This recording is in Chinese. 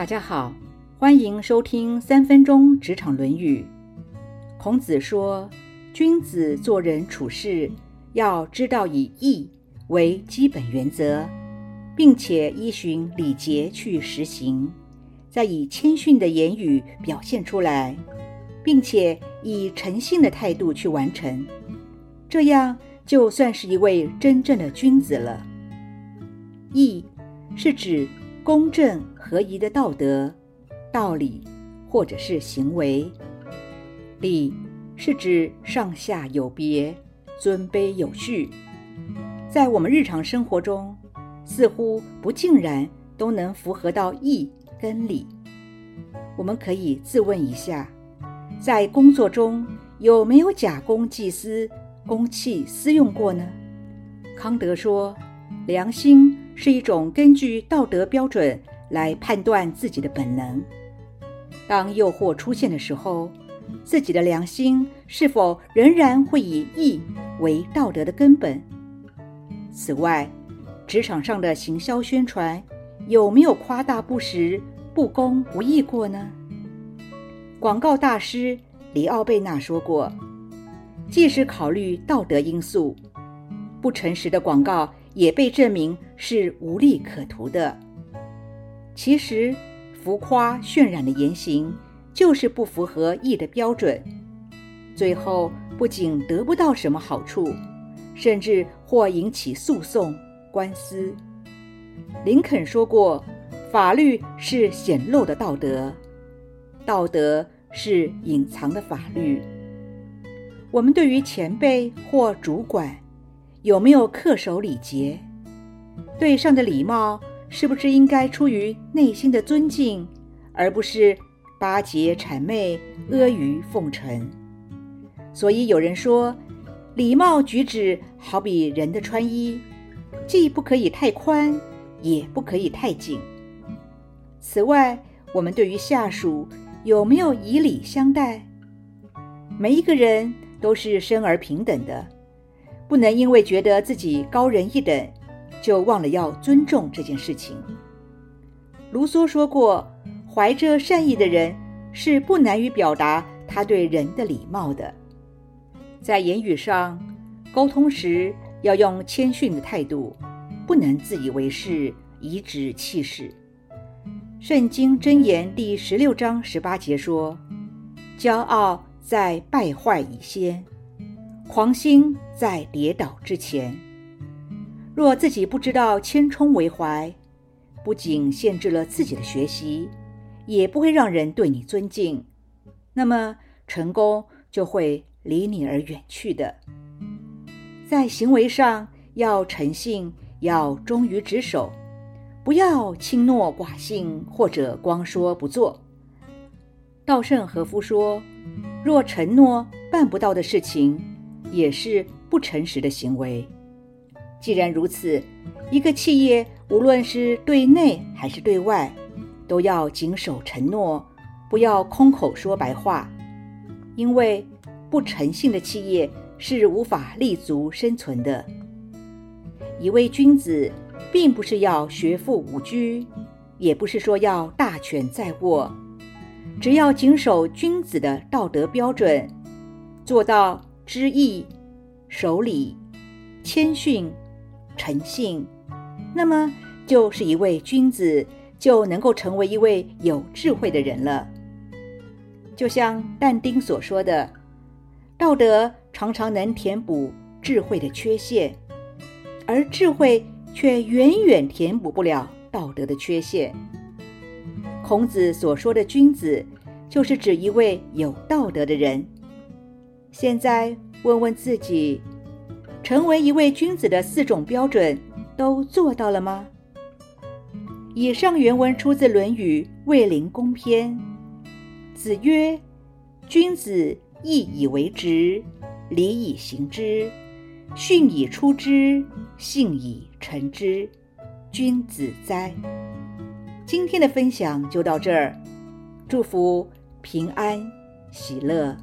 大家好，欢迎收听三分钟职场《论语》。孔子说，君子做人处事要知道以义为基本原则，并且依循礼节去实行，再以谦逊的言语表现出来，并且以诚信的态度去完成，这样就算是一位真正的君子了。义是指公正合宜的道德、道理或者是行为；礼是指上下有别、尊卑有序。在我们日常生活中，似乎不尽然都能符合到义跟礼。我们可以自问一下，在工作中有没有假公济私、公器私用过呢？康德说，良心。是一种根据道德标准来判断自己的本能。当诱惑出现的时候，自己的良心是否仍然会以义为道德的根本？此外，职场上的行销宣传有没有夸大不实、不公不义过呢？广告大师里奥贝纳说过：“即使考虑道德因素，不诚实的广告。”也被证明是无利可图的。其实，浮夸渲染的言行就是不符合义的标准，最后不仅得不到什么好处，甚至或引起诉讼、官司。林肯说过：“法律是显露的道德，道德是隐藏的法律。”我们对于前辈或主管。有没有恪守礼节？对上的礼貌是不是应该出于内心的尊敬，而不是巴结谄媚、阿谀奉承？所以有人说，礼貌举止好比人的穿衣，既不可以太宽，也不可以太紧。此外，我们对于下属有没有以礼相待？每一个人都是生而平等的。不能因为觉得自己高人一等，就忘了要尊重这件事情。卢梭说过：“怀着善意的人是不难于表达他对人的礼貌的。”在言语上沟通时，要用谦逊的态度，不能自以为是、颐指气使。圣经箴言第十六章十八节说：“骄傲在败坏以先。”狂心在跌倒之前，若自己不知道谦冲为怀，不仅限制了自己的学习，也不会让人对你尊敬，那么成功就会离你而远去的。在行为上要诚信，要忠于职守，不要轻诺寡信或者光说不做。稻盛和夫说：“若承诺办不到的事情。”也是不诚实的行为。既然如此，一个企业无论是对内还是对外，都要谨守承诺，不要空口说白话。因为不诚信的企业是无法立足生存的。一位君子，并不是要学富五车，也不是说要大权在握，只要谨守君子的道德标准，做到。知义、守礼、谦逊、诚信，那么就是一位君子，就能够成为一位有智慧的人了。就像但丁所说的：“道德常常能填补智慧的缺陷，而智慧却远远填补不了道德的缺陷。”孔子所说的君子，就是指一位有道德的人。现在问问自己，成为一位君子的四种标准都做到了吗？以上原文出自《论语·卫灵公篇》。子曰：“君子义以为直，礼以行之，训以出之，信以成之。君子哉！”今天的分享就到这儿，祝福平安喜乐。